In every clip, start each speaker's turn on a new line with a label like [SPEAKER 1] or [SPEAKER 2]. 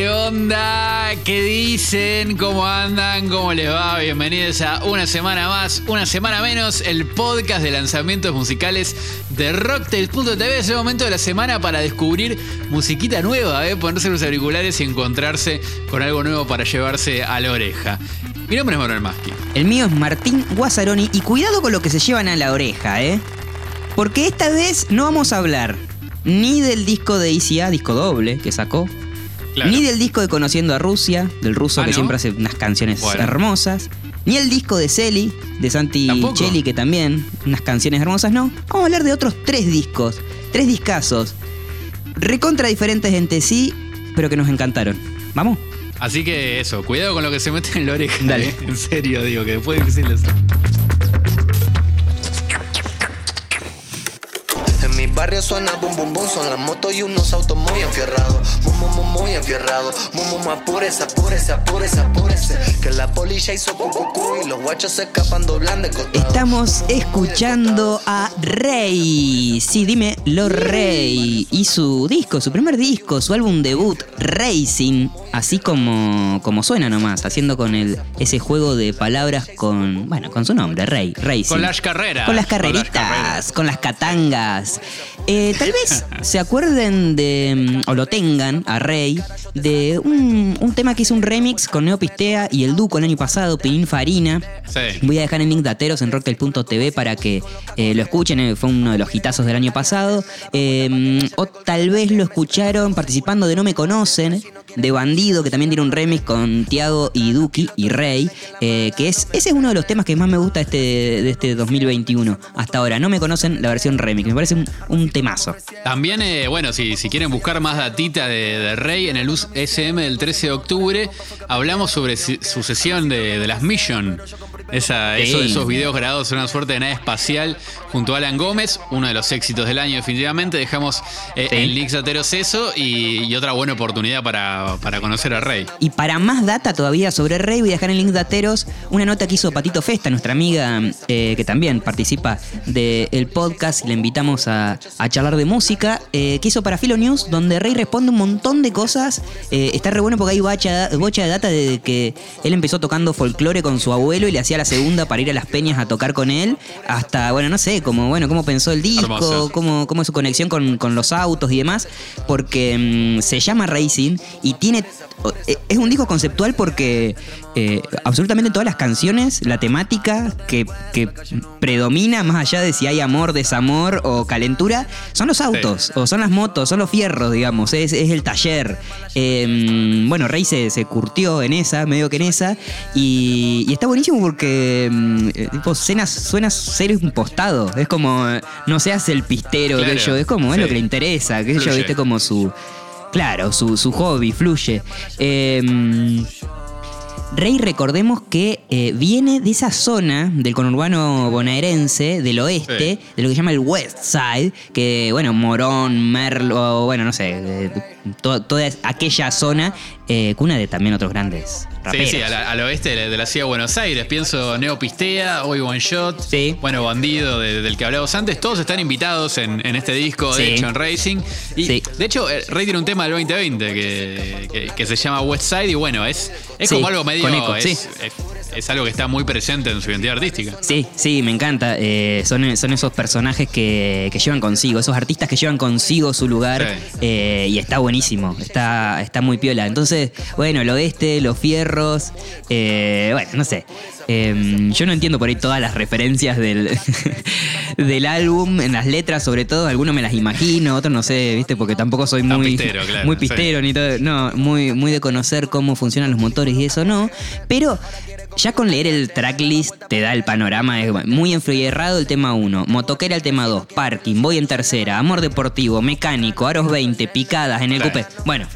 [SPEAKER 1] ¿Qué onda? ¿Qué dicen? ¿Cómo andan? ¿Cómo les va? Bienvenidos a una semana más, una semana menos, el podcast de lanzamientos musicales de Rocktails.tv. Es el momento de la semana para descubrir musiquita nueva, ¿eh? ponerse los auriculares y encontrarse con algo nuevo para llevarse a la oreja. Mi nombre es Manuel Maschi.
[SPEAKER 2] El mío es Martín Guazzaroni y cuidado con lo que se llevan a la oreja, ¿eh? Porque esta vez no vamos a hablar ni del disco de ICA, disco doble que sacó,
[SPEAKER 1] Claro.
[SPEAKER 2] ni del disco de Conociendo a Rusia, del ruso
[SPEAKER 1] Ah,
[SPEAKER 2] que
[SPEAKER 1] ¿no?
[SPEAKER 2] siempre hace unas canciones
[SPEAKER 1] Bueno.
[SPEAKER 2] hermosas, ni el disco de Celi, de Santi
[SPEAKER 1] ¿Tampoco?
[SPEAKER 2] Cheli, que también unas canciones hermosas, no. Vamos a hablar de otros tres discos, tres discazos, recontra diferentes entre sí, pero que nos encantaron. ¿Vamos?
[SPEAKER 1] Así que eso, cuidado con lo que se mete en la oreja.
[SPEAKER 2] Dale.
[SPEAKER 1] ¿eh? En serio, digo, que después difícil es.
[SPEAKER 3] Mi barrio suena bum bum bum, son las motos y unos autos muy enfierrados. Muy, muy, muy, muy enfierrados. Muy, muy, apúrese, apúrese, apúrese, apúrese. Que la policía hizo cu, cu, cu y los guachos se escapan doblando de costado.
[SPEAKER 2] Estamos escuchando a Rey. Sí, dime, lo Rey. Y su disco, su primer disco, su álbum debut, Racing. Así como, como suena nomás, haciendo con el, ese juego de palabras con, bueno, con su nombre, Rey, Racing.
[SPEAKER 1] Con las carreras.
[SPEAKER 2] Con las
[SPEAKER 1] Con las
[SPEAKER 2] carreritas, con las catangas. Eh, tal vez se acuerden de, mm, o lo tengan, a Rey, de un, un tema que hizo un remix con Neopistea y el Duco el año pasado, Pinín Farina.
[SPEAKER 1] Sí.
[SPEAKER 2] Voy a dejar el link de Ateros en rocktel.tv para que eh, lo escuchen. eh, Fue uno de los hitazos del año pasado. Eh, o tal vez lo escucharon participando de No Me Conocen, de Bandido, que también tiene un remix con Tiago y Duki y Rey. eh, que es, ese es uno de los temas que más me gusta este, de este 2021. Hasta ahora, No Me Conocen la versión remix. Me parece un, un temazo.
[SPEAKER 1] También, eh, bueno, si, si quieren buscar más datita de, de Rey, en el SM del 13 de octubre hablamos sobre su sesión de, de las Mission. Esa,
[SPEAKER 2] Sí.
[SPEAKER 1] eso- esos videos grabados en una suerte de nave espacial junto a Alan Gómez, uno de los éxitos del año definitivamente. Dejamos eh,
[SPEAKER 2] Sí.
[SPEAKER 1] en links ateros eso y, y otra buena oportunidad para, para conocer a Rey.
[SPEAKER 2] Y para más data todavía sobre Rey, voy a dejar en de Ateros una nota que hizo Patito Festa, nuestra amiga eh, que también participa del podcast y le invitamos a, a charlar de música, eh, que hizo para Filo News, donde Rey responde un montón de cosas. Eh, está re bueno porque hay bocha, bocha de data de que él empezó tocando folclore con su abuelo y le hacía la segunda para ir a las peñas a tocar con él, hasta, bueno, no sé, como, bueno, cómo pensó el disco, cómo, cómo es su conexión con, con los autos y demás, porque mm, se llama Racing y tiene. eh, Es un disco conceptual porque eh, absolutamente todas las canciones, la temática que, que predomina, más allá de si hay amor, desamor o calentura, son los autos, o son las motos, son los fierros, digamos, es, es el taller. Eh, bueno, Rey se, se curtió en esa, medio que en esa, y, y está buenísimo porque mm, eh, tipo, suena, suena ser impostado, es como, eh, no seas el pistero,
[SPEAKER 1] Claro,
[SPEAKER 2] que yo, es como, es lo que le interesa, que yo, viste, como su... Claro, su, su hobby fluye. Eh, Rey, recordemos que eh, viene de esa zona del conurbano bonaerense, del oeste,
[SPEAKER 1] Sí.
[SPEAKER 2] de lo que se llama el West Side, que, bueno, Morón, Merlo, bueno, no sé, eh, to- toda aquella zona, eh, cuna de también otros grandes raperos.
[SPEAKER 1] Sí, sí, a la- al oeste de la, de la ciudad de Buenos Aires. Pienso Neopistea, hoy One Shot,
[SPEAKER 2] Sí.
[SPEAKER 1] bueno, Bandido, de- del que hablamos antes. Todos están invitados en, en este disco, de
[SPEAKER 2] Sí.
[SPEAKER 1] en Racing. Y
[SPEAKER 2] Sí.
[SPEAKER 1] de hecho, eh, Rey tiene un tema del 2020 que, que- que se llama West Side y bueno, es, es como algo medio.
[SPEAKER 2] con eco,
[SPEAKER 1] es,
[SPEAKER 2] sí.
[SPEAKER 1] es- es algo que está muy presente en su identidad artística.
[SPEAKER 2] Sí, sí, me encanta. Eh, son, son esos personajes que, que llevan consigo, esos artistas que llevan consigo su lugar.
[SPEAKER 1] Sí.
[SPEAKER 2] eh, y está buenísimo, está, está muy piola. Entonces, bueno, el oeste, los fierros, eh, bueno, no sé. Eh, yo no entiendo por ahí todas las referencias del, del álbum, en las letras sobre todo, algunos me las imagino, otros no sé, viste, porque tampoco soy muy
[SPEAKER 1] pistero, claro,
[SPEAKER 2] muy
[SPEAKER 1] sí.
[SPEAKER 2] pistero ni todo, no, muy, muy de conocer cómo funcionan los motores y eso no, pero ya con leer el tracklist te da el panorama, es muy enfrierrado el tema 1, motoquera el tema 2, parking, voy en tercera, amor deportivo, mecánico, aros 20, picadas en el
[SPEAKER 1] Claro.
[SPEAKER 2] coupé. Bueno,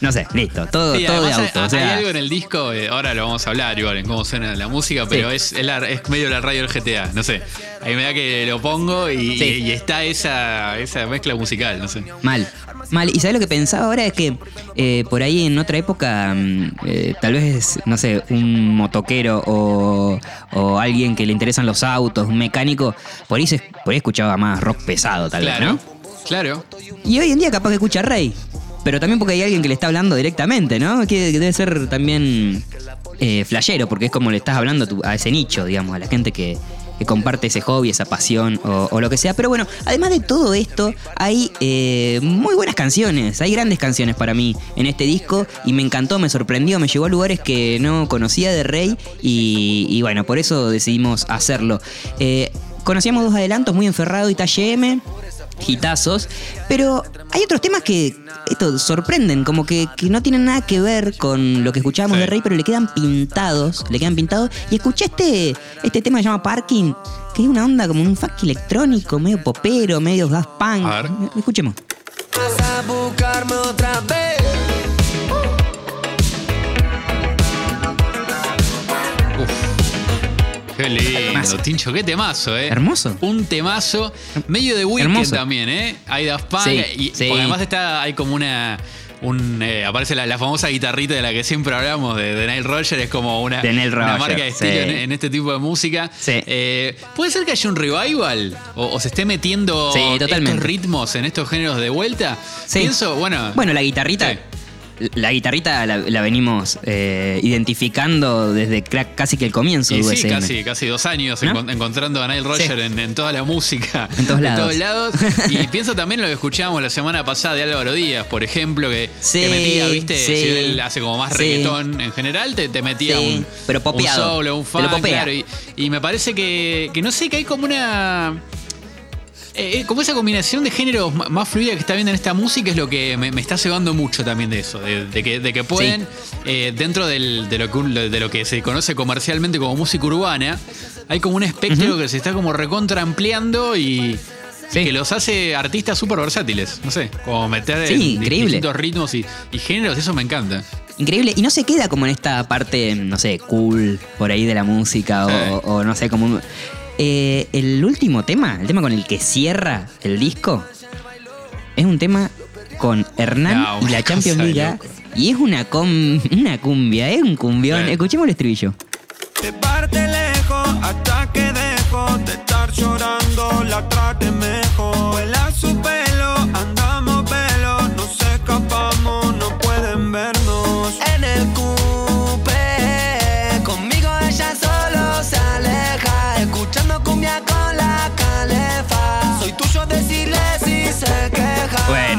[SPEAKER 2] no sé, listo, todo,
[SPEAKER 1] Sí,
[SPEAKER 2] todo de
[SPEAKER 1] hay-
[SPEAKER 2] auto.
[SPEAKER 1] hay, algo en el disco, eh, ahora lo vamos a hablar igual en cómo suena la música, pero es, es, la- es medio la radio del GTA, no sé. Ahí me da que lo pongo y,
[SPEAKER 2] Sí.
[SPEAKER 1] y está esa, esa mezcla musical, no sé.
[SPEAKER 2] Mal. Mal. Y sabes lo que pensaba ahora es que eh, por ahí en otra época, mm, eh, tal vez, no sé, un motoquero o, o alguien que le interesan los autos, un mecánico, por ahí, se, por ahí escuchaba más rock pesado, tal
[SPEAKER 1] Claro,
[SPEAKER 2] vez, ¿no?
[SPEAKER 1] claro.
[SPEAKER 2] Y hoy en día capaz que escucha Rey. Pero también porque hay alguien que le está hablando directamente, ¿no? Que debe ser también eh, flashero, porque es como le estás hablando a, ese nicho, digamos, a la gente que, comparte ese hobby, esa pasión o, lo que sea. Pero bueno, además de todo esto, hay eh, muy buenas canciones, hay grandes canciones para mí en este disco y me encantó, me sorprendió, me llevó a lugares que no conocía de Rey y, y bueno, por eso decidimos hacerlo. Eh, conocíamos dos adelantos, Muy Enferrado y Talle M hitazos, pero hay otros temas que esto sorprenden, como que, que no tienen nada que ver con lo que escuchábamos
[SPEAKER 1] Sí.
[SPEAKER 2] de Rey, pero le quedan pintados, le quedan pintados. Y escuché este, este tema que se llama Parking, que es una onda como un funk electrónico, medio popero, medio gas punk.
[SPEAKER 1] A ver.
[SPEAKER 2] Escuchemos.
[SPEAKER 3] Vas a buscarme otra vez.
[SPEAKER 1] Qué lindo,
[SPEAKER 2] Temazo.
[SPEAKER 1] Tincho, qué temazo, ¿eh?
[SPEAKER 2] Hermoso.
[SPEAKER 1] Un temazo. Medio de weekend
[SPEAKER 2] Hermoso.
[SPEAKER 1] también, ¿eh? Hay Daft Punk.
[SPEAKER 2] Sí,
[SPEAKER 1] y
[SPEAKER 2] sí.
[SPEAKER 1] porque además está, hay como una. Un, eh, aparece la, la famosa guitarrita de la que siempre hablamos, de, de Nile Roger, es como una, marca de estilo
[SPEAKER 2] sí.
[SPEAKER 1] en, en este tipo de música.
[SPEAKER 2] Sí.
[SPEAKER 1] Eh, ¿Puede ser que haya un revival? ¿O, o se esté metiendo
[SPEAKER 2] Sí,
[SPEAKER 1] estos ritmos en estos géneros de vuelta?
[SPEAKER 2] Sí.
[SPEAKER 1] Pienso, bueno.
[SPEAKER 2] Bueno, la guitarrita. La guitarrita la, la venimos eh, identificando desde casi que el comienzo
[SPEAKER 1] Y
[SPEAKER 2] de
[SPEAKER 1] sí, casi, casi dos años encontrando a Nile Roger
[SPEAKER 2] Sí.
[SPEAKER 1] en, en toda la música.
[SPEAKER 2] En todos lados.
[SPEAKER 1] todos lados. Y pienso también lo que escuchábamos la semana pasada de Álvaro Díaz, por ejemplo, que,
[SPEAKER 2] Sí,
[SPEAKER 1] que metía, ¿viste?
[SPEAKER 2] sí.
[SPEAKER 1] Si él hace como más reggaetón en general, te, te metía un,
[SPEAKER 2] pero
[SPEAKER 1] un
[SPEAKER 2] popeado.
[SPEAKER 1] solo, un funk, claro. Y, y me parece que, que no sé, que hay como una. Eh, como esa combinación de géneros más fluida que está viendo en esta música es lo que me, me está cebando mucho también de eso, de, de que, de que pueden, eh, dentro del- de, lo que, un- de lo que se conoce comercialmente como música urbana, hay como un espectro que se está como recontra ampliando y,
[SPEAKER 2] Sí.
[SPEAKER 1] y que los hace artistas súper versátiles, no sé, como meter
[SPEAKER 2] Sí,
[SPEAKER 1] en distintos ritmos y, y géneros, eso me encanta.
[SPEAKER 2] Increíble. Y no se queda como en esta parte, no sé, cool por ahí de la música o,
[SPEAKER 1] Sí.
[SPEAKER 2] o no sé, como un... Eh, el último tema, el tema con el que cierra el disco, es un tema con Hernán
[SPEAKER 1] No,
[SPEAKER 2] y la Champions League.
[SPEAKER 1] loco.
[SPEAKER 2] Y es una, com- una cumbia, es un cumbión.
[SPEAKER 1] Sí.
[SPEAKER 2] Escuchemos el estribillo.
[SPEAKER 4] De parte lejos hasta que dejo de estar llorando, la trate mejor.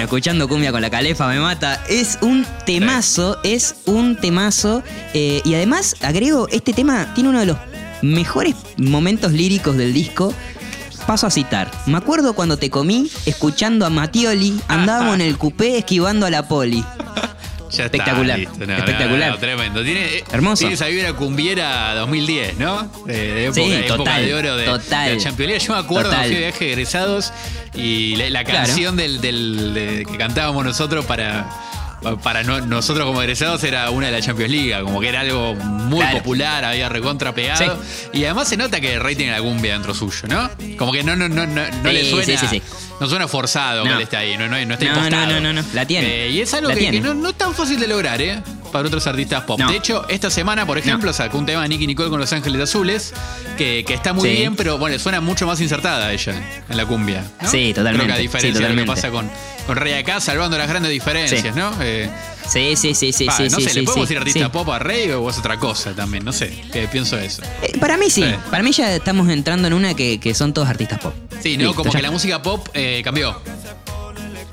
[SPEAKER 3] Escuchando cumbia con la calefa
[SPEAKER 2] me mata. Es un temazo, es un temazo. eh, y además, agrego, este tema tiene uno de los mejores momentos líricos del disco. Paso a citar. Me acuerdo cuando te comí, escuchando a Matioli, andábamos en el coupé esquivando a la poli.
[SPEAKER 1] Ya
[SPEAKER 2] Espectacular,
[SPEAKER 1] listo. No,
[SPEAKER 2] espectacular.
[SPEAKER 1] no, tremendo. Tiene,
[SPEAKER 2] Hermoso.
[SPEAKER 1] Tiene esa vibra cumbiera 2010, ¿no? De, de época,
[SPEAKER 2] Sí,
[SPEAKER 1] época
[SPEAKER 2] total,
[SPEAKER 1] de oro de,
[SPEAKER 2] total.
[SPEAKER 1] de la Champions. Yo me acuerdo que fui de viaje de egresados y la, la
[SPEAKER 2] Claro.
[SPEAKER 1] canción del, del- de- que cantábamos nosotros para, para no- nosotros como egresados era una de la Champions League, como que era algo muy
[SPEAKER 2] Claro.
[SPEAKER 1] popular, había recontra pegado. Y además se nota que el Rey tiene la cumbia dentro suyo, ¿no? Como que no, no, no, no, no
[SPEAKER 2] Sí,
[SPEAKER 1] le suena.
[SPEAKER 2] sí, sí, sí.
[SPEAKER 1] No suena forzado que
[SPEAKER 2] No.
[SPEAKER 1] él está ahí, no, no, no está
[SPEAKER 2] No,
[SPEAKER 1] impostado.
[SPEAKER 2] no, no, no, no. La tiene.
[SPEAKER 1] Eh, y es algo
[SPEAKER 2] La
[SPEAKER 1] que, que no, no es tan fácil de lograr, ¿eh? Para otros artistas pop. De hecho, esta semana, por ejemplo, sacó un tema de Nicky Nicole con Los Ángeles Azules, que, que está muy
[SPEAKER 2] Sí.
[SPEAKER 1] bien, pero bueno, suena mucho más insertada ella en la cumbia.
[SPEAKER 2] Sí, totalmente.
[SPEAKER 1] Creo que a diferencia
[SPEAKER 2] Sí,
[SPEAKER 1] de lo que pasa con Rey acá, salvando las grandes diferencias,
[SPEAKER 2] Sí.
[SPEAKER 1] ¿no? Eh,
[SPEAKER 2] Sí, sí, sí, sí,
[SPEAKER 1] pa,
[SPEAKER 2] sí.
[SPEAKER 1] no
[SPEAKER 2] sí,
[SPEAKER 1] sé,
[SPEAKER 2] sí,
[SPEAKER 1] ¿le podemos
[SPEAKER 2] sí,
[SPEAKER 1] decir artista
[SPEAKER 2] sí.
[SPEAKER 1] pop a Rey o es otra cosa también? No sé, que pienso eso.
[SPEAKER 2] Eh, para mí sí.
[SPEAKER 1] Sí.
[SPEAKER 2] Para mí ya estamos entrando en una que, que son todos artistas pop.
[SPEAKER 1] Sí, ¿no?
[SPEAKER 2] Listo,
[SPEAKER 1] Como
[SPEAKER 2] ya
[SPEAKER 1] que la música pop eh, cambió.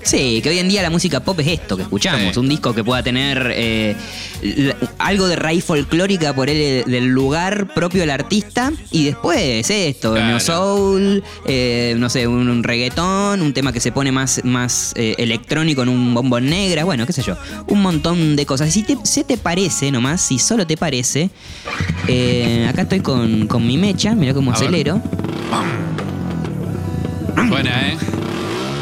[SPEAKER 2] Sí, que hoy en día la música pop es esto que escuchamos,
[SPEAKER 1] Sí.
[SPEAKER 2] un disco que pueda tener eh, algo de raíz folclórica por el del lugar propio del artista y después esto,
[SPEAKER 1] Claro.
[SPEAKER 2] neo soul, eh, no sé, un, un reggaetón, un tema que se pone más, más eh, electrónico en un bombón negra, bueno, qué sé yo, un montón de cosas. Si te, se te parece nomás, si solo te parece, eh, acá estoy con, con mi mecha, mira cómo acelero.
[SPEAKER 1] Buena, ¿eh?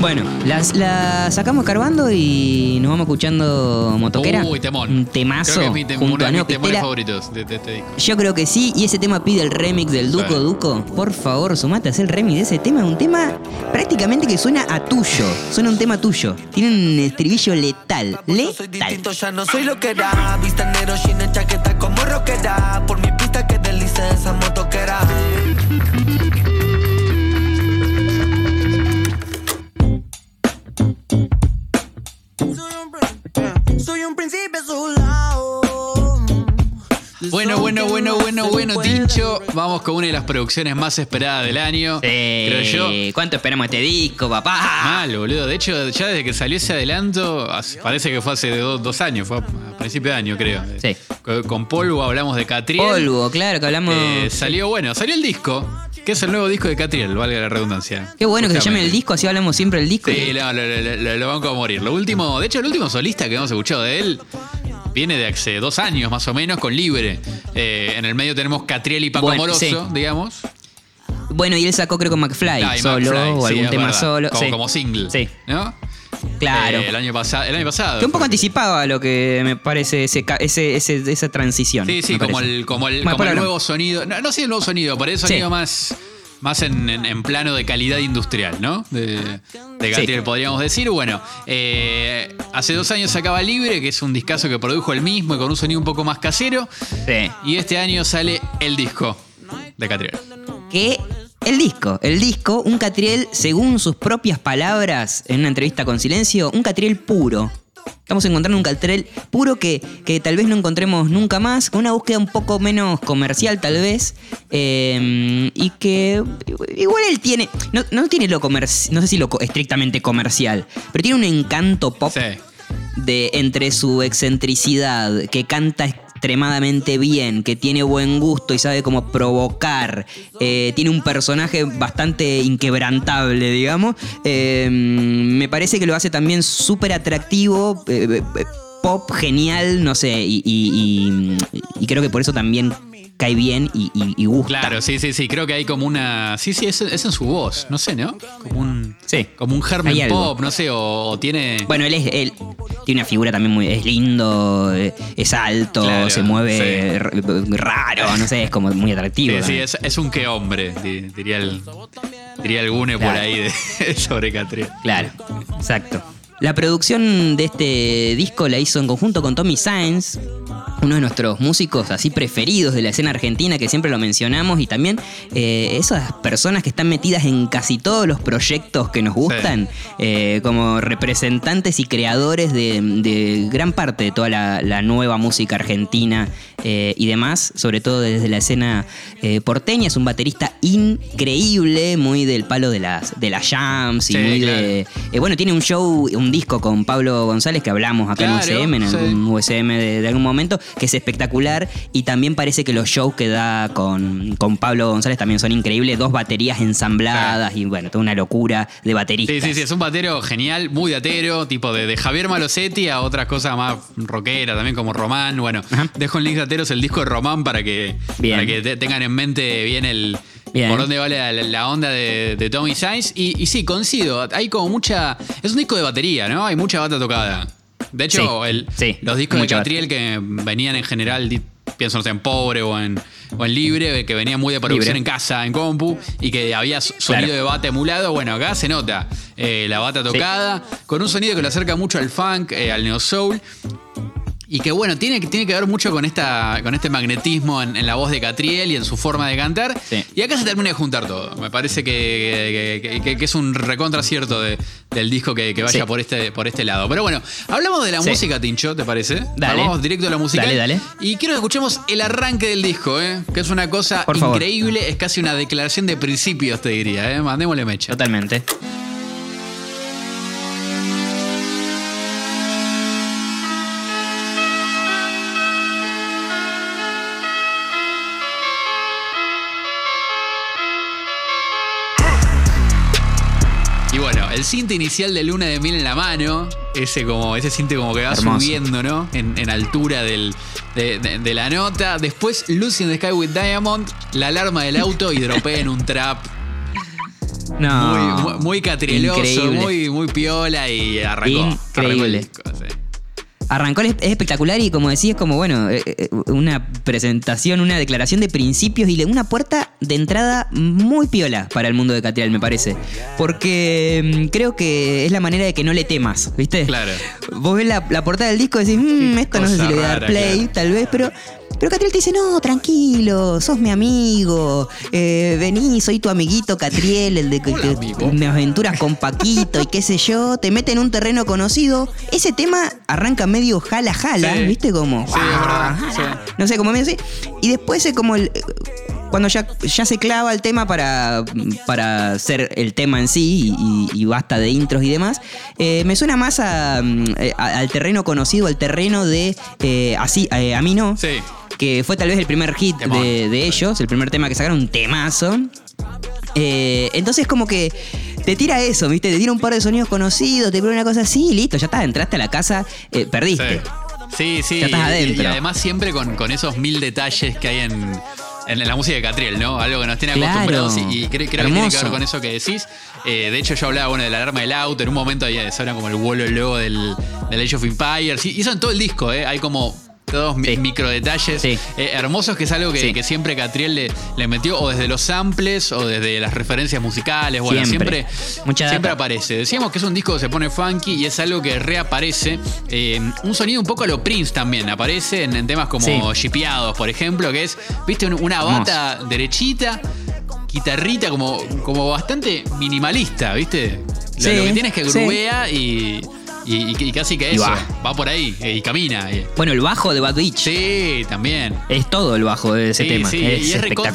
[SPEAKER 2] Bueno, las, la sacamos carbando y nos vamos escuchando Motoquera.
[SPEAKER 1] Uy, temón.
[SPEAKER 2] Un temazo
[SPEAKER 1] Creo que es mi tem-
[SPEAKER 2] junto
[SPEAKER 1] uno
[SPEAKER 2] a
[SPEAKER 1] de mis temores
[SPEAKER 2] Pistela.
[SPEAKER 1] favoritos de, de este disco.
[SPEAKER 2] Yo creo que sí, y ese tema pide el remix del Duco
[SPEAKER 1] Sí.
[SPEAKER 2] Duco. Por favor, sumate a hacer el remix de ese tema. Un tema prácticamente que suena a tuyo. Suena un tema tuyo. Tiene un estribillo letal.
[SPEAKER 3] Yo soy
[SPEAKER 2] Letal.
[SPEAKER 3] distinto, ya no soy lo que era. Vista negro, chaqueta como rockera. Por mi pista que deslice esa
[SPEAKER 1] Tincho. Vamos con una de las producciones más esperadas del año. Creo yo.
[SPEAKER 2] Sí. ¿Cuánto esperamos este disco, papá?
[SPEAKER 1] Mal, boludo. De hecho, ya desde que salió ese adelanto, parece que fue hace do- dos años, fue a principio de año, creo.
[SPEAKER 2] Sí.
[SPEAKER 1] Con, Polvo hablamos de Catriel.
[SPEAKER 2] Polvo, claro, que hablamos.
[SPEAKER 1] Eh, salió, bueno, salió el disco, que es el nuevo disco de Catriel, valga la redundancia.
[SPEAKER 2] Qué bueno que se llame el disco, así hablamos siempre del disco.
[SPEAKER 1] Sí, no, lo, lo, lo- lo banco a morir. Lo último, de hecho, el último solista que hemos escuchado de él viene de hace dos años más o menos con Libre. Eh, en el medio tenemos Catriel y Paco
[SPEAKER 2] Bueno,
[SPEAKER 1] Moroso,
[SPEAKER 2] sí.
[SPEAKER 1] digamos.
[SPEAKER 2] Bueno, y él sacó creo con McFly,
[SPEAKER 1] Ah,
[SPEAKER 2] solo,
[SPEAKER 1] McFly,
[SPEAKER 2] o algún tema
[SPEAKER 1] verdad.
[SPEAKER 2] solo.
[SPEAKER 1] Como,
[SPEAKER 2] sí.
[SPEAKER 1] como single.
[SPEAKER 2] Sí,
[SPEAKER 1] ¿No?
[SPEAKER 2] claro.
[SPEAKER 1] Eh, el, año pasado, el año pasado.
[SPEAKER 2] que un poco anticipaba lo que me parece ese, ese, ese- esa transición.
[SPEAKER 1] Sí, sí, como el, como el, como el nuevo sonido. No, no sé el nuevo sonido, pero el sonido más, más en, en- en plano de calidad industrial, ¿no? De, de
[SPEAKER 2] Sí.
[SPEAKER 1] podríamos decir. Bueno, eh, hace dos años sacaba Libre, que es un discazo que produjo él mismo y con un sonido un poco más casero.
[SPEAKER 2] Sí.
[SPEAKER 1] Y este año sale el disco de Catriel.
[SPEAKER 2] que el disco, el disco, un Catriel, según sus propias palabras en una entrevista con Silencio, un Catriel puro. Estamos encontrando un Catriel puro que, que tal vez no encontremos nunca más, con una búsqueda un poco menos comercial tal vez, eh, y que igual él tiene, no, no tiene lo comercial, no sé si lo co- estrictamente comercial, pero tiene un encanto pop
[SPEAKER 1] Sí.
[SPEAKER 2] de entre su excentricidad, que canta extremadamente bien, que tiene buen gusto y sabe cómo provocar, eh, tiene un personaje bastante inquebrantable, digamos, eh, me parece que lo hace también súper atractivo. eh, eh, Pop genial, no sé, y, y- y- y creo que por eso también cae bien y, y- y gusta.
[SPEAKER 1] Claro, sí, sí, sí. Creo que hay como una. Sí, sí, es, es en su voz. No sé, ¿no? Como un.
[SPEAKER 2] Sí.
[SPEAKER 1] Como un germen pop, no sé, o, o tiene.
[SPEAKER 2] Bueno, él es él tiene una figura también muy es lindo, eh, es alto,
[SPEAKER 1] Claro,
[SPEAKER 2] se mueve
[SPEAKER 1] sí.
[SPEAKER 2] raro, no sé, es como muy atractivo.
[SPEAKER 1] Sí, sí, es, es un que hombre, di- diría el, diría el Gune por ahí de, sobre Catriel.
[SPEAKER 2] Claro, exacto. La producción de este disco la hizo en conjunto con Tommy Sainz, uno de nuestros músicos así preferidos de la escena argentina, que siempre lo mencionamos, y también eh, esas personas que están metidas en casi todos los proyectos que nos gustan, eh, como representantes y creadores de, de gran parte de toda la, la nueva música argentina eh, y demás, sobre todo desde la escena porteña. Es un baterista increíble, muy del palo de las, de las jams y
[SPEAKER 1] Sí,
[SPEAKER 2] muy
[SPEAKER 1] claro.
[SPEAKER 2] de. bueno, tiene un show, un disco con Pablo González que hablamos acá
[SPEAKER 1] Claro,
[SPEAKER 2] en UCM, en
[SPEAKER 1] sí.
[SPEAKER 2] algún USM de, de algún momento, que es espectacular. Y también parece que los shows que da con, con Pablo González también son increíbles. Dos baterías ensambladas y bueno, toda una locura de bateristas.
[SPEAKER 1] Sí, sí, sí, es un batero genial, muy de atero, tipo de, de Javier Malosetti a otras cosas más rockera, también como Román. Bueno,
[SPEAKER 2] Ajá.
[SPEAKER 1] dejo en links de ateros el disco de Román para que,
[SPEAKER 2] Bien.
[SPEAKER 1] para que te- tengan en mente bien el.
[SPEAKER 2] Bien.
[SPEAKER 1] Por dónde va la, la- la onda de, de Tommy Sainz. Y, y sí, coincido. Hay como mucha. Es un disco de batería, ¿no? Hay mucha bata tocada. De hecho,
[SPEAKER 2] Sí,
[SPEAKER 1] el-
[SPEAKER 2] sí,
[SPEAKER 1] los discos de. Catriel que venían en general, pienso no sé, en pobre o en, o en libre, que venían muy de producción
[SPEAKER 2] Libre.
[SPEAKER 1] en casa, en compu, y que había sonido
[SPEAKER 2] Claro.
[SPEAKER 1] de bata emulado. Bueno, acá se nota eh, la bata tocada, con un sonido que lo acerca mucho al funk, eh, al neo soul. Y que bueno, tiene, que- tiene que ver mucho con, esta, con este magnetismo en, en la voz de Catriel y en su forma de cantar.
[SPEAKER 2] Sí.
[SPEAKER 1] Y acá se termina de juntar todo. Me parece que, que- que- que es un recontracierto de, del disco que, vaya
[SPEAKER 2] Sí.
[SPEAKER 1] por, este, por este lado. Pero bueno, hablamos de la
[SPEAKER 2] Sí.
[SPEAKER 1] música, Tincho, ¿te parece?
[SPEAKER 2] Dale.
[SPEAKER 1] Vamos directo a la música.
[SPEAKER 2] Dale, dale.
[SPEAKER 1] Y quiero que escuchemos el arranque del disco, ¿eh? que es una cosa
[SPEAKER 2] Por favor.
[SPEAKER 1] increíble. Es casi una declaración de principios, te diría. ¿eh? Mandémosle mecha.
[SPEAKER 2] Totalmente.
[SPEAKER 1] El cinte inicial de Luna de Miel en la mano, ese como ese cinte como que va
[SPEAKER 2] Hermoso.
[SPEAKER 1] subiendo, ¿no? En, en altura del, de, de- de la nota. Después Lucy in the Sky with Diamond, la alarma del auto y dropea en un trap.
[SPEAKER 2] No.
[SPEAKER 1] Muy, muy, muy
[SPEAKER 2] Increíble.
[SPEAKER 1] muy, muy piola y arrancó. arrancó el
[SPEAKER 2] Increíble.
[SPEAKER 1] disco, sí.
[SPEAKER 2] Arrancó, es es espectacular y como decís, es como, bueno, eh, eh, una presentación, una declaración de principios y una puerta de entrada muy piola para el mundo de Catriel, me parece. Porque mm, creo que es la manera de que no le temas, ¿viste?
[SPEAKER 1] Claro.
[SPEAKER 2] Vos ves la, la portada del disco y decís, "Mm, esto no sé si le voy a dar play,
[SPEAKER 1] claro.
[SPEAKER 2] tal vez, pero Pero Catriel te dice, no, tranquilo, sos mi amigo, eh, vení, soy tu amiguito Catriel, el de que,
[SPEAKER 1] Hola,
[SPEAKER 2] que-
[SPEAKER 1] amigo.
[SPEAKER 2] me aventuras con Paquito y qué sé yo, te mete en un terreno conocido. Ese tema arranca medio jala jala,
[SPEAKER 1] Sí.
[SPEAKER 2] ¿viste? Como...
[SPEAKER 1] Sí, es verdad.
[SPEAKER 2] "Ah,
[SPEAKER 1] sí.
[SPEAKER 2] no sé, como medio así. Y después es como el. Cuando ya, ya se clava el tema para, para ser el tema en sí y, y basta de intros y demás, eh, me suena más a, mm, eh, a- al terreno conocido, al terreno de eh, así, eh, a mí no,
[SPEAKER 1] Sí.
[SPEAKER 2] Que fue tal vez el primer hit de, de ellos, el primer tema que sacaron, un temazo. Eh, entonces como que te tira eso, ¿viste? Te tira un par de sonidos conocidos, te pone una cosa así y listo, ya está, entraste a la casa, eh, perdiste.
[SPEAKER 1] Sí, sí.
[SPEAKER 2] Ya estás adentro.
[SPEAKER 1] Y, además siempre con, con esos mil detalles que hay en, en la música de Catriel, ¿no? Algo que nos tiene
[SPEAKER 2] Claro.
[SPEAKER 1] acostumbrados y, y creo, creo que tiene que ver con eso que decís. Eh, de hecho, yo hablaba, bueno, de la alarma del auto. En un momento ahí suena como el vuelo el logo del, del Age of Empires. Y y eso en todo el disco, ¿eh? Hay como todos
[SPEAKER 2] Sí.
[SPEAKER 1] micro detalles
[SPEAKER 2] Sí.
[SPEAKER 1] eh, hermosos que es algo que,
[SPEAKER 2] Sí.
[SPEAKER 1] que siempre Catriel le, le metió o desde los samples o desde las referencias musicales. Bueno,
[SPEAKER 2] Siempre.
[SPEAKER 1] siempre, aparece. Decíamos que es un disco que se pone funky y es algo que reaparece. Eh, un sonido un poco a lo Prince también. Aparece en, en temas como. Shipeados, por ejemplo, que es, viste, un- una bata derechita, guitarrita, como, como bastante minimalista, ¿viste? Lo, lo que tienes que grubea y, y, y casi que
[SPEAKER 2] Y
[SPEAKER 1] eso.
[SPEAKER 2] va.
[SPEAKER 1] Va. por ahí y camina.
[SPEAKER 2] Bueno, el bajo de Bad Beach.
[SPEAKER 1] Sí, también.
[SPEAKER 2] Es todo el bajo de ese
[SPEAKER 1] Sí,
[SPEAKER 2] tema.
[SPEAKER 1] sí,
[SPEAKER 2] es
[SPEAKER 1] y es
[SPEAKER 2] espectacular.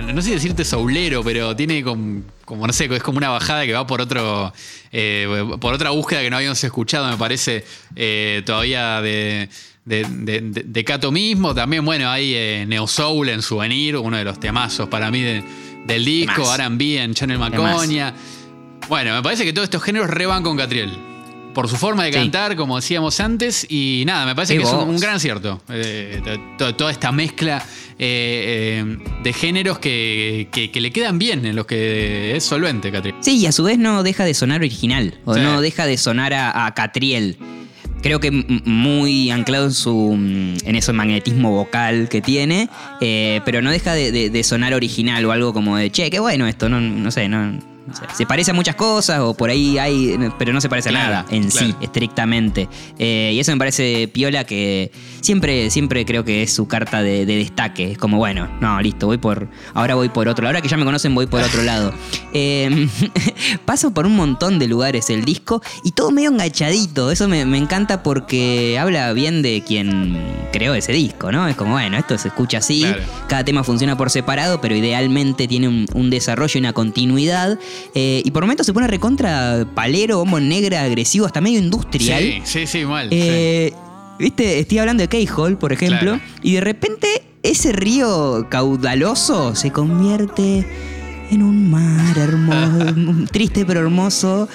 [SPEAKER 1] recontra, no sé decirte soulero, pero tiene como, como, no sé, es como una bajada que va por otro, eh, por otra búsqueda que no habíamos escuchado, me parece, eh, todavía de, de, de- de- Cato mismo. También, bueno, hay eh, Neo Soul en Souvenir, uno de los temazos para mí de- del disco. R&B en Channel Maconia. Bueno, me parece que todos estos géneros reban con Catriel. Por su forma de
[SPEAKER 2] Sí.
[SPEAKER 1] cantar, como decíamos antes, y nada, me parece que es un, gran acierto. Eh, to- to- toda esta mezcla eh, eh, de géneros que, que- que le quedan bien, en los que es solvente, Catriel.
[SPEAKER 2] Sí, y a su vez no deja de sonar original. O
[SPEAKER 1] Sí.
[SPEAKER 2] no deja de sonar a, a Catriel. Creo que muy anclado en su mm, en ese magnetismo vocal que tiene, eh, pero no deja de, de- de sonar original o algo como de, che, qué bueno esto, no, no sé, no, se parece a muchas cosas o por ahí hay, pero no se parece
[SPEAKER 1] Claro,
[SPEAKER 2] a nada en
[SPEAKER 1] claro.
[SPEAKER 2] sí, estrictamente. Eh, y eso me parece piola que siempre, siempre creo que es su carta de, de destaque. Es como, bueno, no, listo, voy por. Ahora voy por otro. Ahora que ya me conocen, voy por otro lado. Eh, paso por un montón de lugares el disco y todo medio enganchadito. Eso me, me encanta porque habla bien de quien creó ese disco, ¿no? Es como, bueno, esto se escucha así.
[SPEAKER 1] Claro.
[SPEAKER 2] Cada tema funciona por separado, pero idealmente tiene un, un desarrollo y una continuidad. Eh, y por momentos se pone recontra palero, bombo negra, agresivo, hasta medio industrial.
[SPEAKER 1] Sí, sí, sí, mal. sí.
[SPEAKER 2] Eh, Viste, estoy hablando de K-Hole, por ejemplo,
[SPEAKER 1] Claro.
[SPEAKER 2] y de repente ese río caudaloso se convierte en un mar hermoso, triste pero hermoso,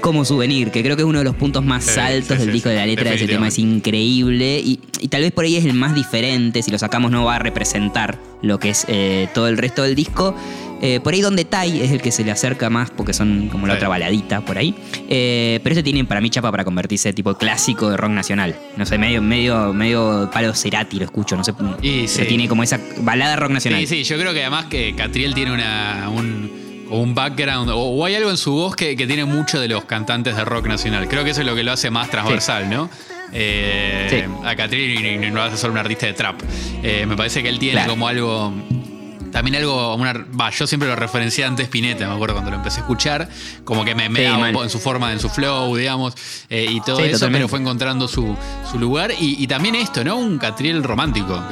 [SPEAKER 2] como souvenir, que creo que es uno de los puntos más
[SPEAKER 1] Sí,
[SPEAKER 2] altos
[SPEAKER 1] sí,
[SPEAKER 2] del disco
[SPEAKER 1] sí,
[SPEAKER 2] de la letra de ese tema. Es increíble y, y tal vez por ahí es el más diferente. Si lo sacamos, no va a representar lo que es eh, todo el resto del disco. Eh, por ahí donde Tai es el que se le acerca más porque son como la
[SPEAKER 1] Sí.
[SPEAKER 2] otra baladita por ahí. Eh, pero este tiene para mí chapa para convertirse tipo clásico de rock nacional. No sé, medio, medio, medio palo Cerati lo escucho, no sé.
[SPEAKER 1] Y sí.
[SPEAKER 2] tiene como esa balada rock nacional.
[SPEAKER 1] Sí, sí, yo creo que además que Catriel tiene una, un, o un background, o, o hay algo en su voz que, que tiene mucho de los cantantes de rock nacional. Creo que eso es lo que lo hace más transversal, ¿no? Eh,
[SPEAKER 2] Sí.
[SPEAKER 1] A y no hace solo un artista de trap. Eh, me parece que él tiene
[SPEAKER 2] Claro.
[SPEAKER 1] como algo. También algo, una, va, yo siempre lo referencié antes Spinetta, me acuerdo cuando lo empecé a escuchar, como que me, me
[SPEAKER 2] Sí,
[SPEAKER 1] un en su forma, en su flow, digamos, eh, y todo
[SPEAKER 2] Sí,
[SPEAKER 1] eso,
[SPEAKER 2] totalmente.
[SPEAKER 1] pero fue encontrando su, su lugar. Y, y también esto, ¿no? Un Catriel romántico.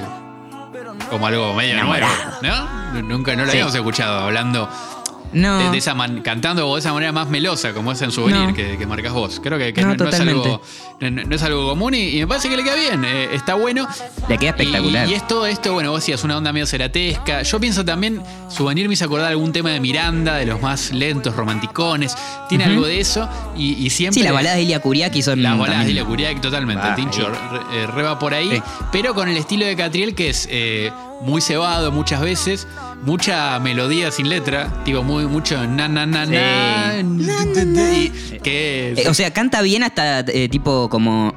[SPEAKER 1] Como algo medio nuevo, ¿no? Nunca no lo
[SPEAKER 2] Sí.
[SPEAKER 1] habíamos escuchado hablando
[SPEAKER 2] No.
[SPEAKER 1] de, de esa man- cantando de esa manera más melosa, como es en Souvenir,
[SPEAKER 2] No.
[SPEAKER 1] que, que marcas vos. Creo que, que
[SPEAKER 2] No,
[SPEAKER 1] no, no es algo, no, no es algo común y, y me parece que le queda bien. eh, está bueno.
[SPEAKER 2] Le queda espectacular.
[SPEAKER 1] Y, y es todo esto, bueno, vos decías, una onda medio ceratesca. Yo pienso también, Souvenir me hizo acordar algún tema de Miranda, de los más lentos, romanticones. Tiene algo de eso y, y siempre.
[SPEAKER 2] Sí, las baladas de Ilya Kuriaki son.
[SPEAKER 1] Las baladas de
[SPEAKER 2] también-
[SPEAKER 1] Ilya Kuriak, totalmente.
[SPEAKER 2] Ah,
[SPEAKER 1] Tincho re, eh, re va por ahí.
[SPEAKER 2] Sí.
[SPEAKER 1] Pero con el estilo de Catriel, que es eh, muy cebado muchas veces. Mucha melodía sin letra. Tipo, muy, mucho na na na
[SPEAKER 2] Sí.
[SPEAKER 1] na. que es-
[SPEAKER 2] Eh, o sea, canta bien hasta eh, tipo como.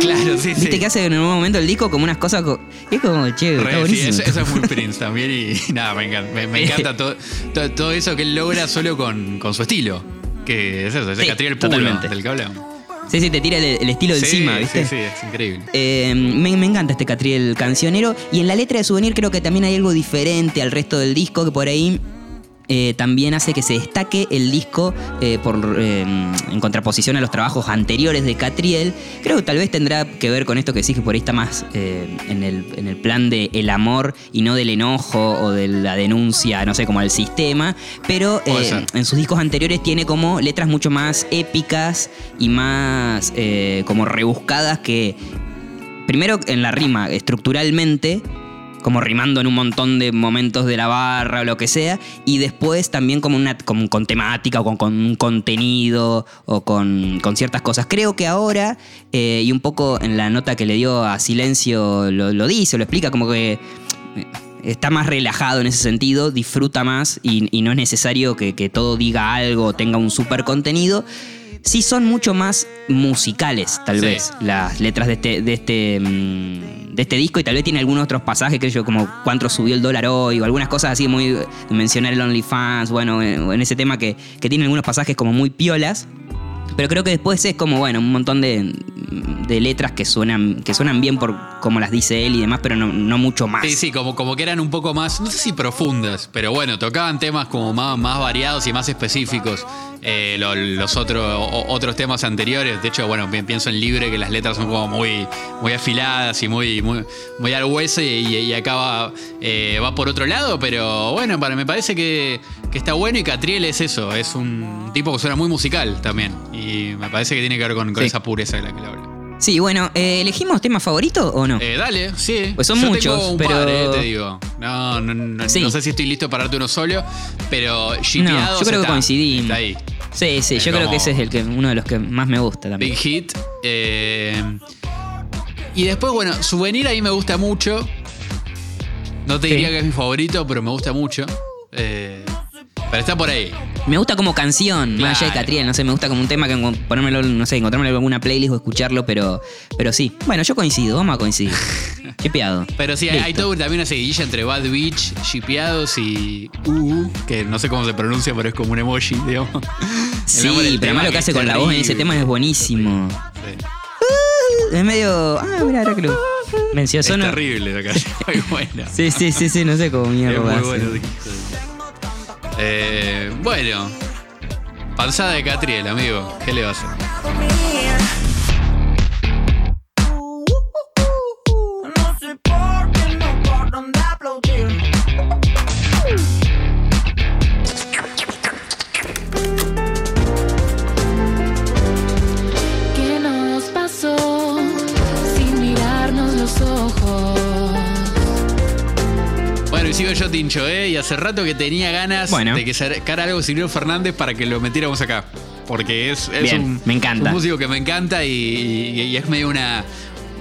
[SPEAKER 1] Claro, sí,
[SPEAKER 2] Viste
[SPEAKER 1] sí.
[SPEAKER 2] que hace en un momento el disco como unas cosas. co- Es como, che,
[SPEAKER 1] Re,
[SPEAKER 2] está
[SPEAKER 1] sí,
[SPEAKER 2] buenísimo.
[SPEAKER 1] eso, eso es muy Prince también y, nada, me encanta, me, me encanta todo, todo, todo eso que él logra solo con, con su estilo. Que es eso, ese
[SPEAKER 2] Sí,
[SPEAKER 1] Catriel puro
[SPEAKER 2] totalmente.
[SPEAKER 1] del que hablamos.
[SPEAKER 2] Sí, sí, te tira el, el estilo
[SPEAKER 1] Sí,
[SPEAKER 2] encima, ¿viste?
[SPEAKER 1] Sí, sí, es increíble.
[SPEAKER 2] Eh, me, me encanta este Catriel cancionero. Y en la letra de Souvenir creo que también hay algo diferente al resto del disco que por ahí. Eh, también hace que se destaque el disco eh, por, eh, en contraposición a los trabajos anteriores de Catriel. Creo que tal vez tendrá que ver con esto que sí que por ahí está más eh, en, el, en el plan de el amor y no del enojo o de la denuncia, no sé, como al sistema. Pero en sus discos anteriores tiene como letras mucho más épicas y más como rebuscadas que primero en la rima, estructuralmente, como rimando en un montón de momentos de la barra o lo que sea, y después también como, una, con temática o con, un contenido o con, con ciertas cosas. Creo que ahora, eh, y un poco en la nota que le dio a Silencio lo, lo dice, lo explica como que eh, está más relajado en ese sentido, disfruta más y, y no es necesario que, que todo diga algo o tenga un super contenido. Sí son mucho más musicales, tal
[SPEAKER 1] Sí.
[SPEAKER 2] vez, las letras de este, de este, mm, de este disco y tal vez tiene algunos otros pasajes, que yo, como cuánto subió el dólar hoy o algunas cosas así muy... Mencionar el OnlyFans, bueno, eh, en ese tema que, que tiene algunos pasajes como muy piolas. Pero creo que después es como, bueno, un montón de, de letras que suenan, que suenan bien por como las dice él y demás, pero no, no mucho más.
[SPEAKER 1] Sí, sí, como, como que eran un poco más, no sé si profundas, pero bueno, tocaban temas como más, más variados y más específicos. Eh, lo- los otros otros temas anteriores, de hecho, bueno, pi- pienso en Libre, que las letras son como muy, muy afiladas y muy, muy, muy al hueso y, y- acá va, eh, va por otro lado, pero bueno, para, me parece que, que está bueno y Catriel es eso, es un tipo que suena muy musical también y me parece que tiene que ver con, con
[SPEAKER 2] Sí.
[SPEAKER 1] esa pureza de la que le hablo.
[SPEAKER 2] Sí, bueno, eh, ¿elegimos tema favorito o no?
[SPEAKER 1] Eh, dale, sí.
[SPEAKER 2] Pues son
[SPEAKER 1] Yo
[SPEAKER 2] muchos,
[SPEAKER 1] tengo un
[SPEAKER 2] pero-
[SPEAKER 1] par, eh, te digo. No, no, no,
[SPEAKER 2] Sí.
[SPEAKER 1] no sé si estoy listo para darte uno solo, pero
[SPEAKER 2] yo creo que coincidimos.
[SPEAKER 1] Está ahí.
[SPEAKER 2] Sí, sí,
[SPEAKER 1] Es
[SPEAKER 2] yo creo que ese es el que, uno de los que más me gusta también.
[SPEAKER 1] Big hit. eh, y después, bueno, Souvenir a mí me gusta mucho. No te
[SPEAKER 2] Sí.
[SPEAKER 1] diría que es mi favorito, pero me gusta mucho. Pero está por ahí.
[SPEAKER 2] Me gusta como canción, más allá de
[SPEAKER 1] Claro.
[SPEAKER 2] Catriel, no sé, me gusta como un tema que en- ponérmelo, no sé, encontrármelo en alguna playlist o escucharlo, pero, pero sí. Bueno, yo coincido, vamos a coincidir. Qué piado.
[SPEAKER 1] Pero sí, hay, hay
[SPEAKER 2] Listo.
[SPEAKER 1] todo también una seguidilla entre Bad Beach, Shipeados y UU, que no sé cómo se pronuncia, pero es como un emoji, digamos. El
[SPEAKER 2] Sí,
[SPEAKER 1] nombre del
[SPEAKER 2] pero
[SPEAKER 1] tema
[SPEAKER 2] además lo que hace con la voz en ese
[SPEAKER 1] terrible.
[SPEAKER 2] tema es buenísimo.
[SPEAKER 1] Sí.
[SPEAKER 2] Es medio. Ah, mira, ahora que lo.
[SPEAKER 1] Es terrible que hace, muy bueno.
[SPEAKER 2] Sí, sí, sí, sí, no sé cómo
[SPEAKER 1] Es
[SPEAKER 2] mierda.
[SPEAKER 1] muy
[SPEAKER 2] hace.
[SPEAKER 1] bueno. Eh, bueno, panzada de Catriel, amigo. ¿Qué le va a hacer? Yo, Tincho, ¿eh? Y hace rato que tenía ganas
[SPEAKER 2] Bueno.
[SPEAKER 1] de que sacara algo Cirilo Fernández para que lo metiéramos acá. Porque es, es
[SPEAKER 2] Bien,
[SPEAKER 1] un,
[SPEAKER 2] me encanta.
[SPEAKER 1] un músico que me encanta y, y- y es medio una.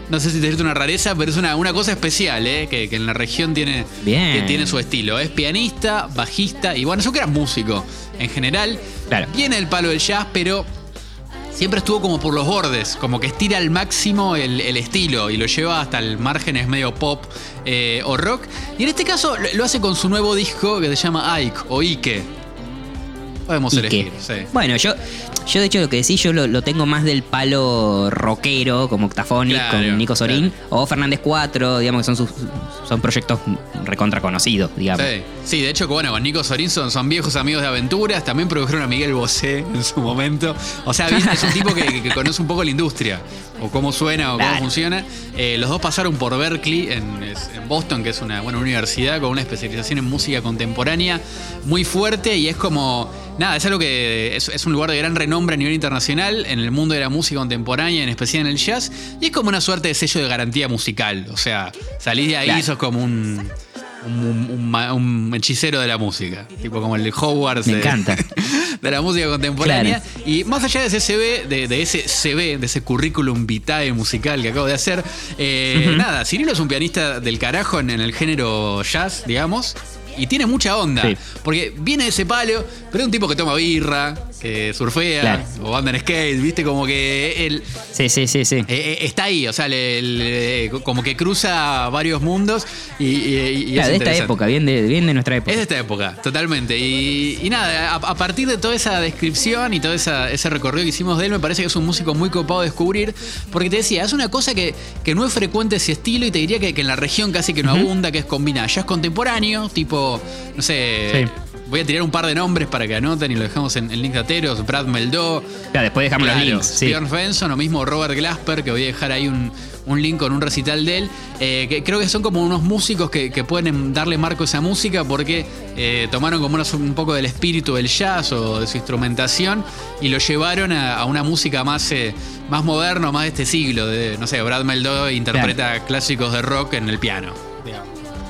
[SPEAKER 1] No sé si decirte una rareza, pero es una, una cosa especial, ¿eh? Que, que en la región tiene,
[SPEAKER 2] Bien.
[SPEAKER 1] que tiene su estilo. Es pianista, bajista y bueno, yo que era músico en general.
[SPEAKER 2] Claro.
[SPEAKER 1] Viene el palo del jazz, pero siempre estuvo como por los bordes, como que estira al máximo el, estilo y lo lleva hasta el márgenes medio pop eh, o rock. Y en este caso lo hace con su nuevo disco que se llama Ike o Ike. Podemos
[SPEAKER 2] ¿Y
[SPEAKER 1] elegir,
[SPEAKER 2] qué?
[SPEAKER 1] sí.
[SPEAKER 2] Bueno, yo, yo de hecho lo que decís, yo lo, lo tengo más del palo rockero, como Octaphonic
[SPEAKER 1] Claro,
[SPEAKER 2] con Nico Sorín,
[SPEAKER 1] claro.
[SPEAKER 2] o Fernández 4, digamos que son sus son proyectos recontra conocidos, digamos.
[SPEAKER 1] Sí, sí, de hecho, bueno, con Nico Sorín son, son viejos amigos de aventuras. También produjeron a Miguel Bosé en su momento. O sea, es un tipo que, que conoce un poco la industria, o cómo suena, o
[SPEAKER 2] Claro.
[SPEAKER 1] cómo funciona. Eh, los dos pasaron por Berkeley, en, en Boston, que es una buena universidad con una especialización en música contemporánea muy fuerte. Y es como, nada, es algo que es, es un lugar de gran renombre a nivel internacional en el mundo de la música contemporánea, en especial en el jazz. Y es como una suerte de sello de garantía musical. O sea, salís de ahí,
[SPEAKER 2] Claro.
[SPEAKER 1] sos como un un, hechicero de la música, tipo como el de Hogwarts
[SPEAKER 2] Me
[SPEAKER 1] de,
[SPEAKER 2] encanta.
[SPEAKER 1] de la música contemporánea. Y más allá de ese CV, de, de ese CV, de ese currículum vitae musical que acabo de hacer, eh, nada, Cirilo es un pianista del carajo en, en el género jazz, digamos. Y tiene mucha onda,
[SPEAKER 2] Sí.
[SPEAKER 1] porque viene de ese palo, pero es un tipo que toma birra, eh, surfea
[SPEAKER 2] Claro.
[SPEAKER 1] o anda en skate, viste, como que él
[SPEAKER 2] Sí, sí, sí, sí.
[SPEAKER 1] eh, eh, está ahí, o sea, le- le- como que cruza varios mundos y, y- y es
[SPEAKER 2] de esta época, bien de, bien de nuestra época.
[SPEAKER 1] Es de esta época, totalmente. Y, y nada, a, a partir de toda esa descripción y todo esa- ese recorrido que hicimos de él, me parece que es un músico muy copado de descubrir. Porque te decía, es una cosa que, que no es frecuente ese estilo y te diría que, que en la región casi que no abunda, que es combina jazz contemporáneo, tipo, no sé.
[SPEAKER 2] Sí.
[SPEAKER 1] Voy a tirar un par de nombres para que anoten y lo dejamos en, en link de ateros. Brad Meldó,
[SPEAKER 2] Claro, después dejamos los links. Sí.
[SPEAKER 1] Björn Svensson o mismo Robert Glasper, que voy a dejar ahí un, un link con un recital de él. eh, que creo que son como unos músicos que, que pueden darle marco a esa música porque eh, tomaron como unos- un poco del espíritu del jazz o de su instrumentación y lo llevaron a, a una música más, eh, más moderna, más de este siglo. De, no sé, Brad Meldó interpreta clásicos de rock en el piano, digamos,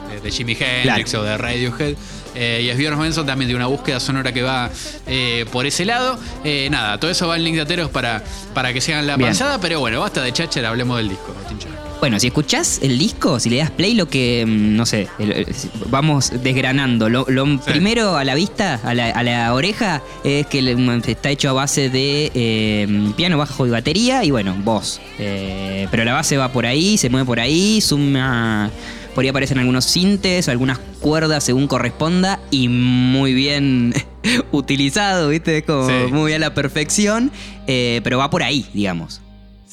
[SPEAKER 1] de, de Jimi Hendrix o de Radiohead. Eh, y es Björn Svensson también de una búsqueda sonora que va eh, por ese lado. Eh, nada, todo eso va en link de ateros para, para que sean la
[SPEAKER 2] Bien.
[SPEAKER 1] pasada, pero bueno, basta de cháchara, hablemos del disco.
[SPEAKER 2] Bueno, si escuchás el disco, si le das play, lo que, mm, no sé, vamos desgranando. Lo, lo primero a la vista, a la, a la oreja, es que mm, está hecho a base de eh, piano, bajo y batería y bueno, voz. Pero la base va por ahí, se mueve por ahí, suma... Por ahí aparecen algunos sintes, algunas cuerdas según corresponda y muy bien utilizado, ¿viste? Como
[SPEAKER 1] Sí.
[SPEAKER 2] muy a la perfección, eh, pero va por ahí, digamos.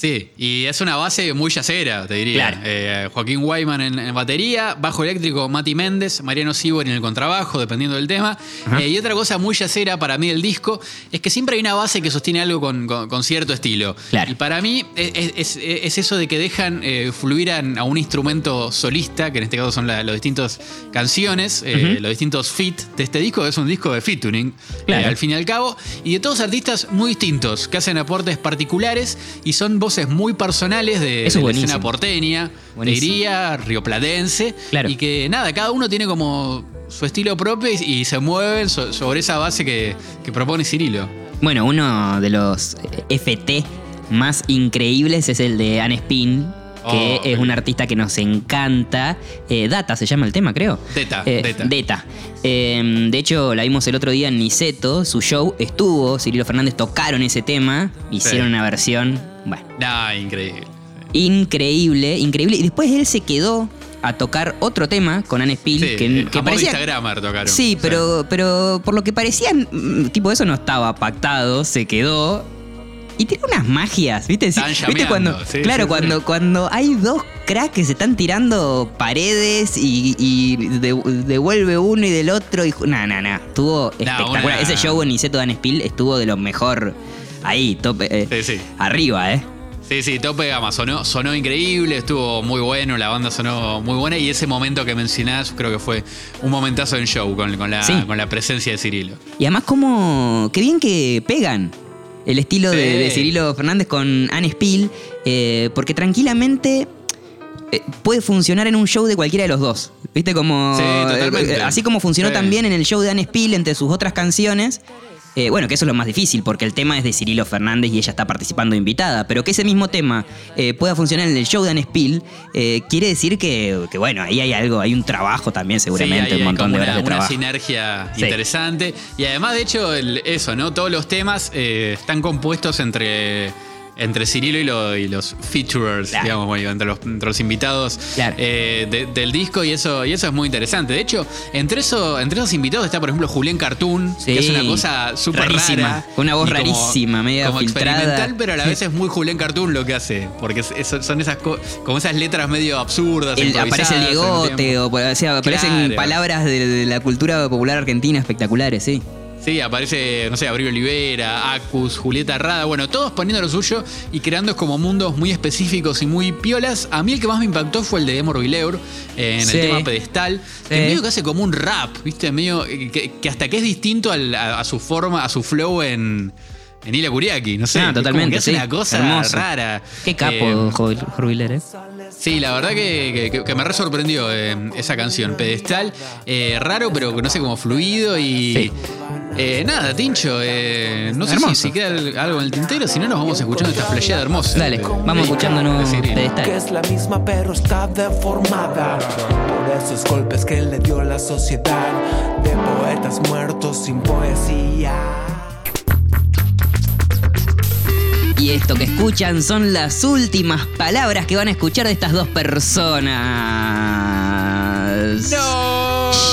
[SPEAKER 1] Sí, y es una base muy yacera, te diría.
[SPEAKER 2] Claro.
[SPEAKER 1] Eh, Joaquín Wyman en, en batería, bajo eléctrico Mati Méndez, Mariano Sibor en el contrabajo, dependiendo del tema. Eh, y otra cosa muy yacera para mí del disco es que siempre hay una base que sostiene algo con, con- con cierto estilo.
[SPEAKER 2] Claro.
[SPEAKER 1] Y para mí es, es- es eso de que dejan eh, fluir a, a un instrumento solista, que en este caso son la- las distintas canciones, eh, los distintos fit de este disco, es un disco de featuring,
[SPEAKER 2] Claro.
[SPEAKER 1] al fin y al cabo, y de todos artistas muy distintos, que hacen aportes particulares y son voces muy personales de,
[SPEAKER 2] Eso
[SPEAKER 1] de la
[SPEAKER 2] es
[SPEAKER 1] escena porteña, diría, rioplatense,
[SPEAKER 2] Claro.
[SPEAKER 1] y que nada, cada uno tiene como su estilo propio y, y se mueven so- sobre esa base que, que propone Cirilo.
[SPEAKER 2] Bueno, uno de los FT más increíbles es el de Anne Spin, que
[SPEAKER 1] Oh,
[SPEAKER 2] es un artista que nos encanta. Eh, Data se llama el tema, creo.
[SPEAKER 1] Deta,
[SPEAKER 2] Eh,
[SPEAKER 1] Deta.
[SPEAKER 2] Deta. Eh, de hecho, la vimos el otro día en Niceto, su show estuvo, Cirilo Fernández tocaron ese tema, hicieron una versión, bueno,
[SPEAKER 1] Nah, increíble.
[SPEAKER 2] increíble, increíble. Y después él se quedó a tocar otro tema con Anne Spill,
[SPEAKER 1] Sí,
[SPEAKER 2] que,
[SPEAKER 1] eh,
[SPEAKER 2] que parecía...
[SPEAKER 1] Instagramer tocaron.
[SPEAKER 2] Sí, pero, pero por lo que parecían, mm, tipo, eso no estaba pactado, se quedó. Y tiene unas magias, ¿viste? Sí,
[SPEAKER 1] Están
[SPEAKER 2] ¿Viste cuando,
[SPEAKER 1] sí,
[SPEAKER 2] claro,
[SPEAKER 1] sí,
[SPEAKER 2] cuando, cuando hay dos cracks que se están tirando paredes y, y de- devuelve uno y del otro y no, no, no, estuvo espectacular.
[SPEAKER 1] una-
[SPEAKER 2] Ese show en Niceto Dan Spill estuvo de lo mejor ahí, tope, eh,
[SPEAKER 1] Sí, sí.
[SPEAKER 2] arriba, ¿eh?
[SPEAKER 1] Sí, sí, tope de gama. Sonó, sonó increíble, estuvo muy bueno, la banda sonó muy buena y ese momento que mencionás creo que fue un momentazo en show con, con la,
[SPEAKER 2] Sí.
[SPEAKER 1] con la presencia de Cirilo.
[SPEAKER 2] Y además, como. Qué bien que pegan el estilo de,
[SPEAKER 1] Sí.
[SPEAKER 2] de Cirilo Fernández con Anne Spill, eh, porque tranquilamente. eh, Puede funcionar en un show de cualquiera de los dos. ¿Viste? Como.
[SPEAKER 1] Sí, totalmente.
[SPEAKER 2] eh, así como funcionó también en el show de Anne Spill entre sus otras canciones. Eh, bueno, que eso es lo más difícil, porque el tema es de Cirilo Fernández y ella está participando invitada. Pero que ese mismo tema eh, pueda funcionar en el show de Anne Spill, eh, quiere decir que, que, bueno, ahí hay algo, hay un trabajo también, seguramente,
[SPEAKER 1] Sí, hay-
[SPEAKER 2] un
[SPEAKER 1] hay
[SPEAKER 2] montón
[SPEAKER 1] como
[SPEAKER 2] de horas
[SPEAKER 1] una,
[SPEAKER 2] de
[SPEAKER 1] una
[SPEAKER 2] trabajo.
[SPEAKER 1] sinergia
[SPEAKER 2] Sí.
[SPEAKER 1] interesante. Y además, de hecho, el- eso, ¿no? Todos los temas están compuestos entre. Entre Cirilo y, lo- y los featurers,
[SPEAKER 2] Claro.
[SPEAKER 1] digamos, bueno, entre los, entre los invitados
[SPEAKER 2] Claro.
[SPEAKER 1] eh, de- del disco, y eso, y eso es muy interesante. De hecho, entre, eso, entre esos invitados está, por ejemplo, Julián Cartoon,
[SPEAKER 2] Sí.
[SPEAKER 1] que es una cosa súper rara.
[SPEAKER 2] con una voz
[SPEAKER 1] como-
[SPEAKER 2] rarísima, media
[SPEAKER 1] como
[SPEAKER 2] filtrada.
[SPEAKER 1] experimental, pero a la vez es muy Julián Cartoon lo que hace, porque es- es- son esas co- como esas letras medio absurdas.
[SPEAKER 2] El- aparece el Diegote, o, o sea, aparecen
[SPEAKER 1] Claro.
[SPEAKER 2] palabras de, de la cultura popular argentina espectaculares, sí.
[SPEAKER 1] Sí, aparece, no sé, Abril Olivera, Acus, Julieta Rada, bueno, todos poniendo lo suyo y creando como mundos muy específicos y muy piolas. A mí el que más me impactó fue el de Emor Vileur, eh, en
[SPEAKER 2] Sí.
[SPEAKER 1] el tema pedestal, que
[SPEAKER 2] Sí.
[SPEAKER 1] medio que hace como un rap, ¿viste? Medio que, que hasta que es distinto al- a, a su forma, a su flow en, en Ila Kuriaki, no sé.
[SPEAKER 2] Ah,
[SPEAKER 1] es como
[SPEAKER 2] totalmente,
[SPEAKER 1] que hace
[SPEAKER 2] sí.
[SPEAKER 1] una cosa
[SPEAKER 2] Hermoso.
[SPEAKER 1] rara.
[SPEAKER 2] Qué capo,
[SPEAKER 1] Eh,
[SPEAKER 2] Jorviler, ¿eh?
[SPEAKER 1] Sí, la verdad que, que- que me re sorprendió eh, esa canción. Pedestal, eh, raro, pero no sé, como fluido y.
[SPEAKER 2] Sí.
[SPEAKER 1] Eh, nada, Tincho, eh, no sé si, queda el- algo en el tintero, si no nos vamos escuchando esta flasheada hermosa.
[SPEAKER 2] Dale,
[SPEAKER 1] De-
[SPEAKER 2] vamos escuchándonos
[SPEAKER 1] de
[SPEAKER 2] pedestal.
[SPEAKER 5] que es la misma pero está deformada por esos golpes que le dio la sociedad de poetas muertos sin poesía.
[SPEAKER 2] Y esto que escuchan son las últimas palabras que van a escuchar de estas dos personas.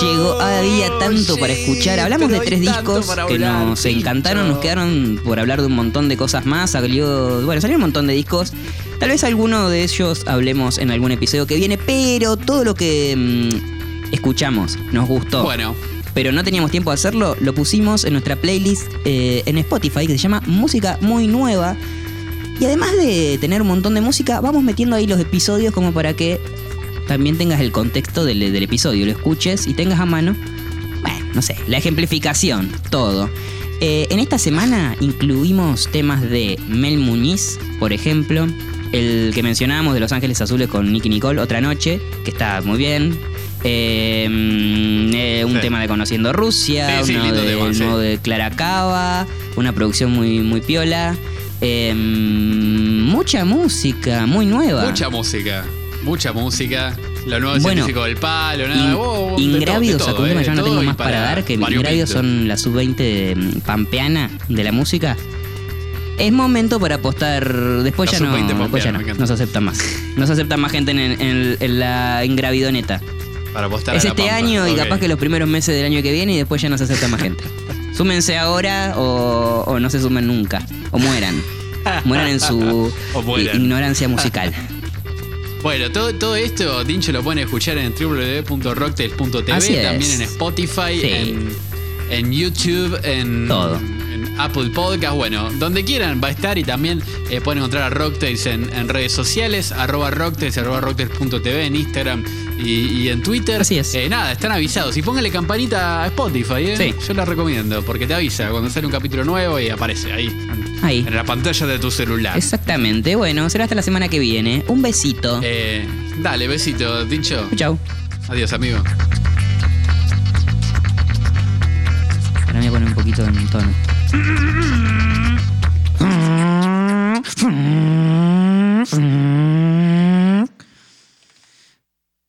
[SPEAKER 2] Llegó, había tanto para escuchar. Hablamos de tres discos que nos encantaron, nos quedaron por hablar de un montón de cosas más. Salió, bueno, salió un montón de discos. Tal vez alguno de ellos hablemos en algún episodio que viene, pero todo lo que mm, escuchamos nos gustó.
[SPEAKER 1] Bueno,
[SPEAKER 2] Pero no teníamos tiempo de hacerlo, lo pusimos en nuestra playlist eh, en Spotify que se llama Música Muy Nueva. Y además de tener un montón de música, vamos metiendo ahí los episodios como para que también tengas el contexto del, del episodio, lo escuches y tengas a mano, bueno, no sé, la ejemplificación, todo. Eh, en esta semana incluimos temas de Mel Muñiz, por ejemplo, el que mencionábamos de Los Ángeles Azules con Nicky Nicole, Otra Noche, que está muy bien. Eh, mm, eh, un
[SPEAKER 1] Sí.
[SPEAKER 2] tema de Conociendo Rusia,
[SPEAKER 1] Sí,
[SPEAKER 2] uno de,
[SPEAKER 1] tema,
[SPEAKER 2] de Clara Cava, una producción muy, muy piola. Mm, mucha música, muy nueva.
[SPEAKER 1] mucha música. Mucha música. Lo nuevo es
[SPEAKER 2] Bueno,
[SPEAKER 1] el físico del palo, nada.
[SPEAKER 2] In-
[SPEAKER 1] oh,
[SPEAKER 2] Ingrávidos, sacó
[SPEAKER 1] eh,
[SPEAKER 2] yo no tengo más para, dar, que. Ingrávidos son la sub-20 de, mm, pampeana de la música. Es momento para apostar. Después
[SPEAKER 1] La
[SPEAKER 2] ya no,
[SPEAKER 1] sub-20
[SPEAKER 2] después ya
[SPEAKER 1] pampeana,
[SPEAKER 2] no, se acepta más. No se acepta más gente en, en- en la ingravidoneta.
[SPEAKER 1] Para apostar
[SPEAKER 2] Es
[SPEAKER 1] a
[SPEAKER 2] este año y capaz que los primeros meses del año que viene y después ya no se acepta más gente. Súmense ahora o, o no se sumen nunca. O mueran. Mueran en su
[SPEAKER 1] mueran.
[SPEAKER 2] ignorancia musical.
[SPEAKER 1] Bueno, todo, todo esto, Dincho lo pueden escuchar en www.rocktails.tv, también en Spotify,
[SPEAKER 2] Sí.
[SPEAKER 1] en, en YouTube, en,
[SPEAKER 2] Todo.
[SPEAKER 1] en Apple Podcast, bueno, donde quieran va a estar y también eh, pueden encontrar a Rocktails en, en redes sociales, arroba Rocktails, arroba Rocktails.tv en Instagram y, y en Twitter.
[SPEAKER 2] Así es.
[SPEAKER 1] Eh, nada, están avisados. Y pónganle campanita a Spotify, ¿eh?
[SPEAKER 2] Sí.
[SPEAKER 1] Yo la recomiendo porque te avisa cuando sale un capítulo nuevo y aparece ahí,
[SPEAKER 2] Ahí.
[SPEAKER 1] En la pantalla de tu celular.
[SPEAKER 2] Exactamente. Bueno, será hasta la semana que viene. Un besito.
[SPEAKER 1] Eh, dale, besito, Tincho.
[SPEAKER 2] Chau.
[SPEAKER 1] Adiós, amigo.
[SPEAKER 2] Ahora me voy a poner un poquito en tono.